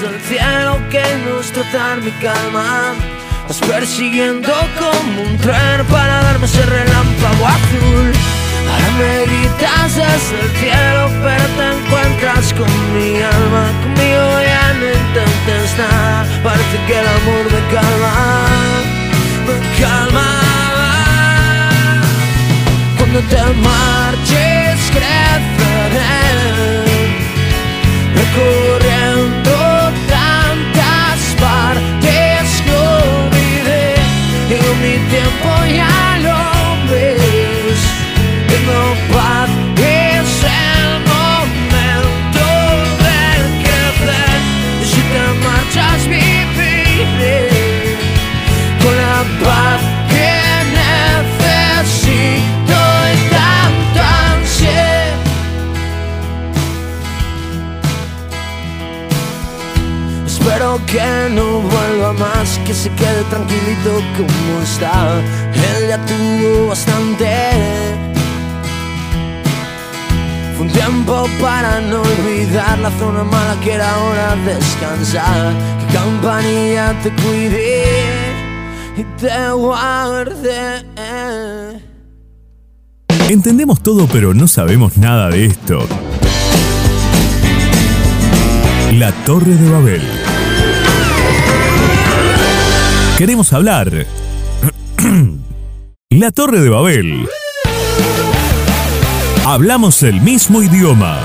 Desde el cielo que no destrozar mi calma. Vas persiguiendo como un tren para darme ese relámpago azul. Ahora me gritas desde el cielo, pero te encuentras con mi alma. Conmigo ya no intentes nada, parece que el amor me calma, me calma. Cuando te marches creceré recorriendo mi tiempo, ya Espero que no vuelva más, que se quede tranquilito como está. Él ya tuvo bastante. Fue un tiempo para no olvidar la zona mala que era hora de descansar. Que campanilla te cuide y te guarde.
Entendemos todo, pero no sabemos nada de esto. La Torre de Babel. Queremos hablar. (clears throat) La Torre de Babel. Hablamos el mismo idioma.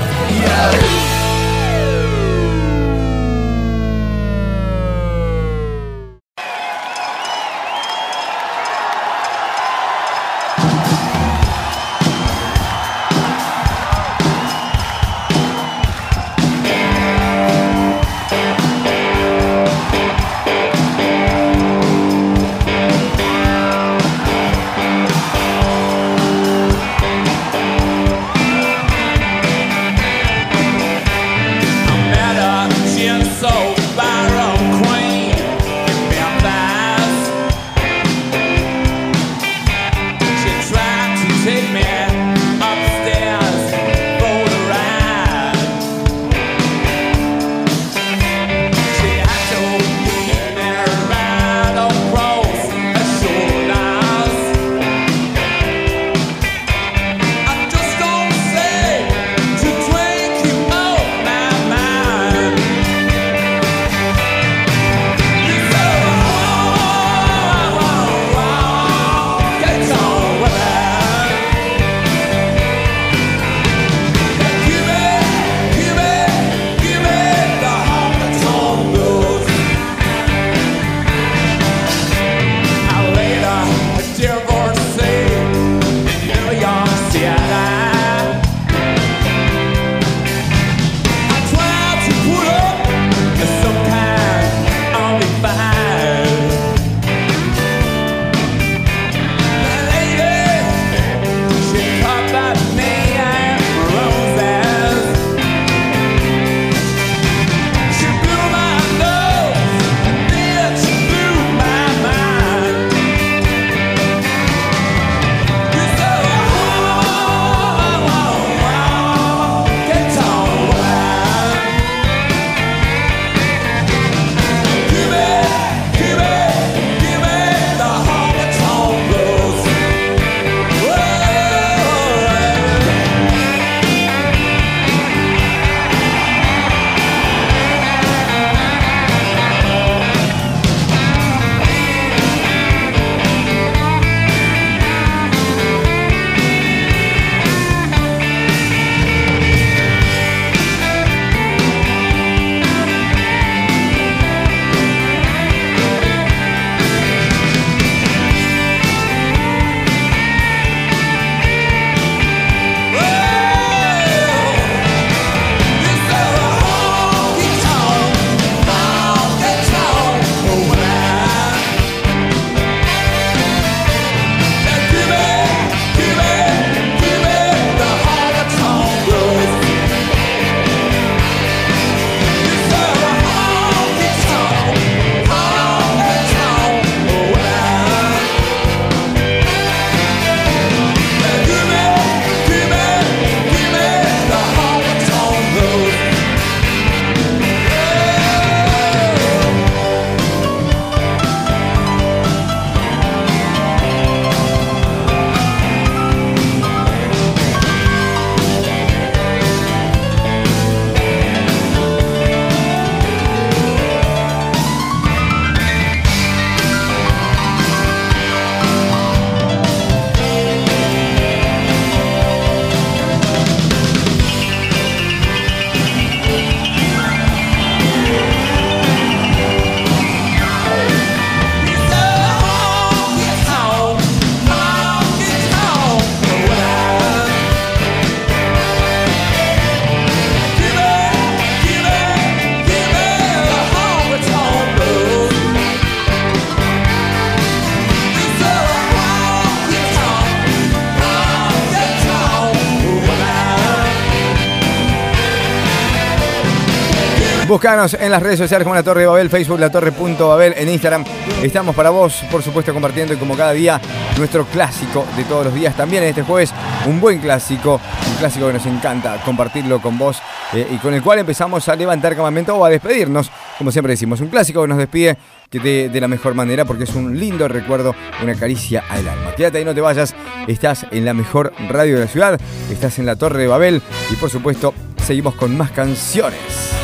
Búscanos en las redes sociales como La Torre de Babel, Facebook La Torre.babel, en Instagram. Estamos para vos, por supuesto, compartiendo como cada día nuestro clásico de todos los días. También este jueves, un buen clásico, un clásico que nos encanta compartirlo con vos eh, y con el cual empezamos a levantar campamento o a despedirnos. Como siempre decimos, un clásico que nos despide de, de la mejor manera porque es un lindo recuerdo, una caricia al alma. Quédate ahí, no te vayas. Estás en la mejor radio de la ciudad, estás en la Torre de Babel y por supuesto seguimos con más canciones.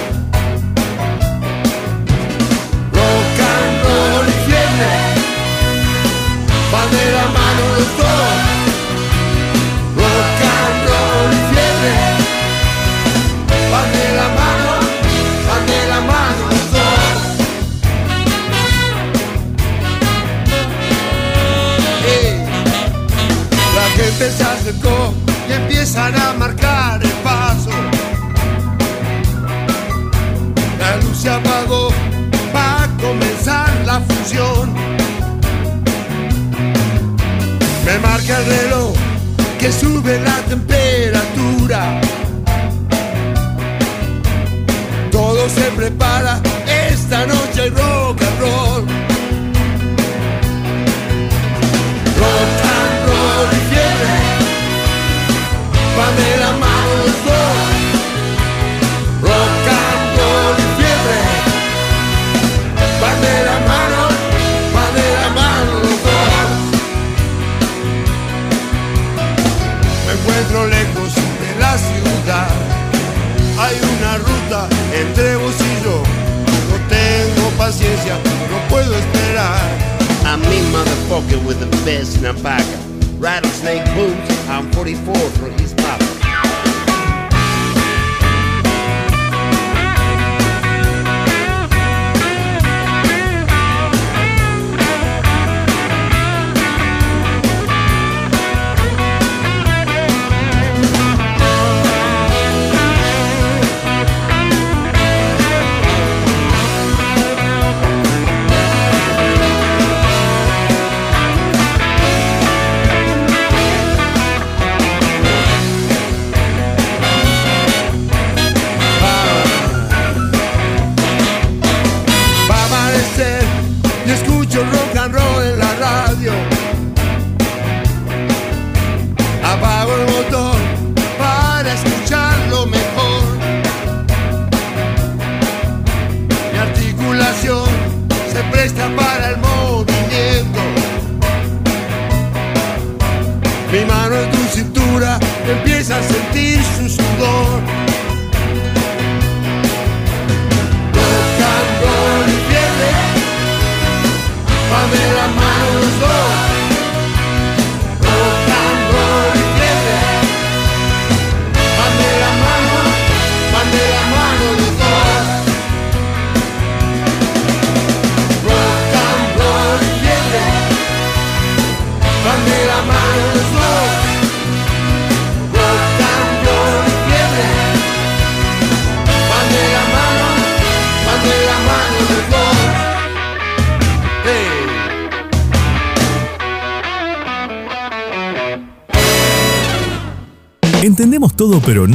Fiebre van de la mano los dos. Rock and roll y fiebre van de la mano, van de la mano los dos. Ey, La gente se acercó y empiezan a marcar el paso. La luz se apagó, va a comenzar la función. Me marca el reloj que sube la temperatura. Todo se prepara, esta noche hay rock and roll. Rock and roll y fiebre de la mano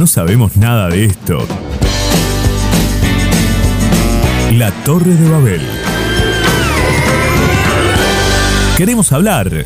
no
sabemos nada de esto. La Torre de Babel. Queremos hablar.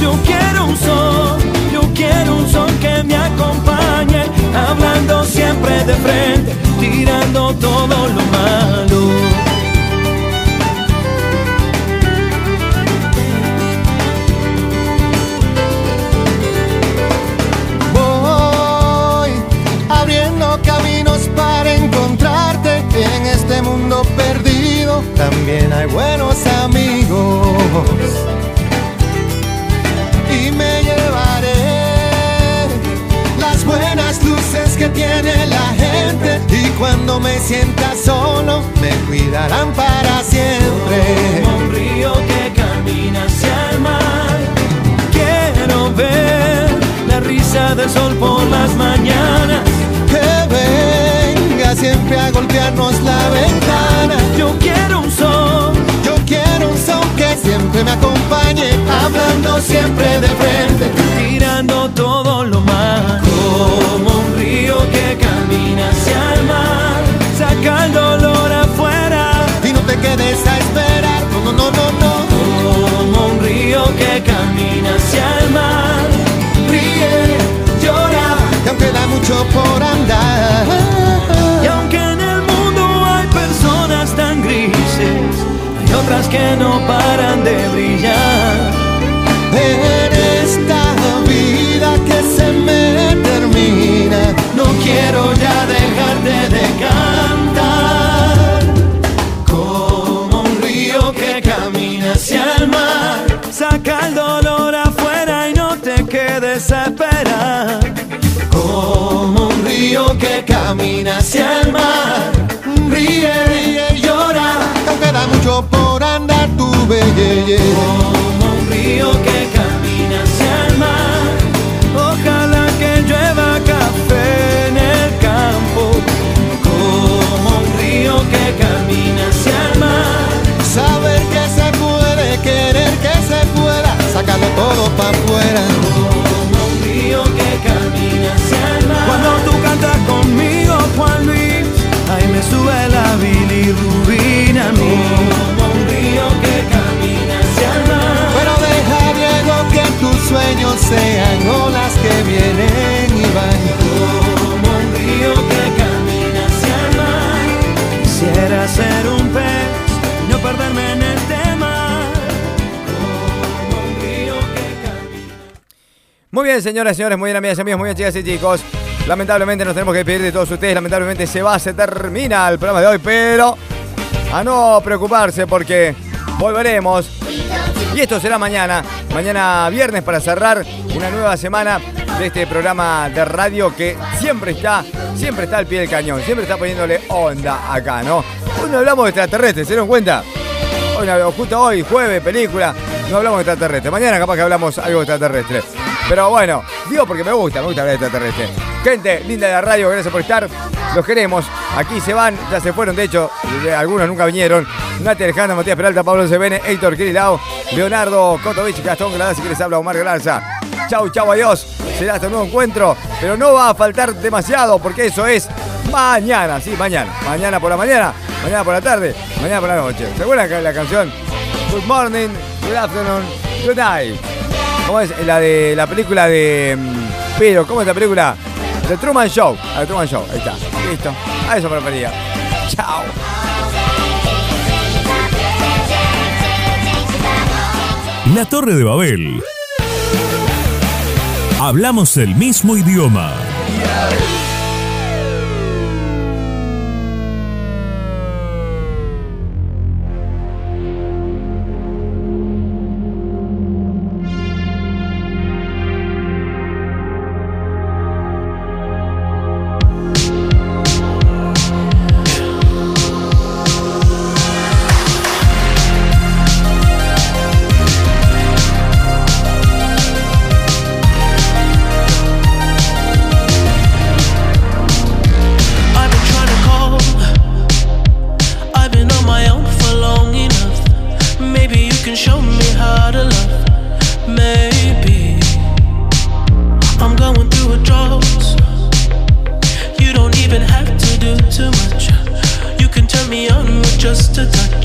Yo quiero un sol, yo quiero un sol que me acompañe. Hablando siempre de frente, tirando todo lo malo.
Voy abriendo caminos para encontrarte en este mundo perdido. También hay buenos amigos. Que tiene la gente. Y cuando me sienta solo, me cuidarán para siempre.
Como un río que camina hacia el mar. Quiero ver la risa del sol por las mañanas.
Que venga siempre a golpearnos la ventana.
Yo quiero
siempre me acompañe, hablando siempre de frente,
tirando todo lo malo. Como un río que camina hacia el mar. Saca el dolor afuera.
y no te quedes a esperar. No, no, no, no.
Como un río que camina hacia el mar. Ríe, llora.
Que aunque da mucho por andar.
Y aunque en el mundo hay personas tan grises, que no paran de brillar.
En esta vida que se me termina,
No quiero ya dejarte de cantar. Como un río que camina hacia el mar. Saca el dolor afuera y no te quedes a esperar. Como un río que camina hacia el mar. Ríe, ríe, llora.
que aunque da mucho por andar, tu
bien, señoras y señores, muy bien, amigas y amigos, muy bien, chicas y chicos. Lamentablemente nos tenemos que despedir de todos ustedes. Lamentablemente se va, se termina el programa de hoy, pero a no preocuparse porque volveremos. Y esto será mañana, mañana viernes para cerrar una nueva semana de este programa de radio que siempre está, siempre está al pie del cañón, siempre está poniéndole onda acá, ¿no? Hoy no hablamos de extraterrestres, ¿se dieron cuenta? Hoy no, justo hoy, jueves, película, no hablamos de extraterrestres. Mañana capaz que hablamos algo de extraterrestre. Pero bueno, digo porque me gusta, me gusta hablar de extraterrestres. Gente linda de la radio, gracias por estar. Los queremos. Aquí se van, ya se fueron, de hecho, algunos nunca vinieron. Nati Alejandro, Matías Peralta, Pablo Sebene, Héctor Kirilao, Leonardo Kotovich, Gastón Gladás, si les habla Omar Galarza. Chau, chau, adiós. Será hasta un nuevo encuentro. Pero no va a faltar demasiado porque eso es mañana, sí, mañana. Mañana por la mañana, mañana por la tarde, mañana por la noche. ¿Se acuerdan la canción? Good morning, good afternoon, good night. ¿Cómo es la de la película de. mm, Pero, ¿cómo es la película? The Truman Show. A The Truman Show, ahí está. Listo. A eso me refería. Chao.
La Torre de Babel. Hablamos el mismo idioma.
just a touch.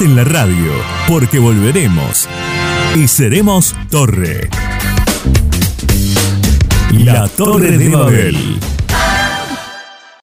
En la radio, porque volveremos y seremos torre. La Torre de Babel.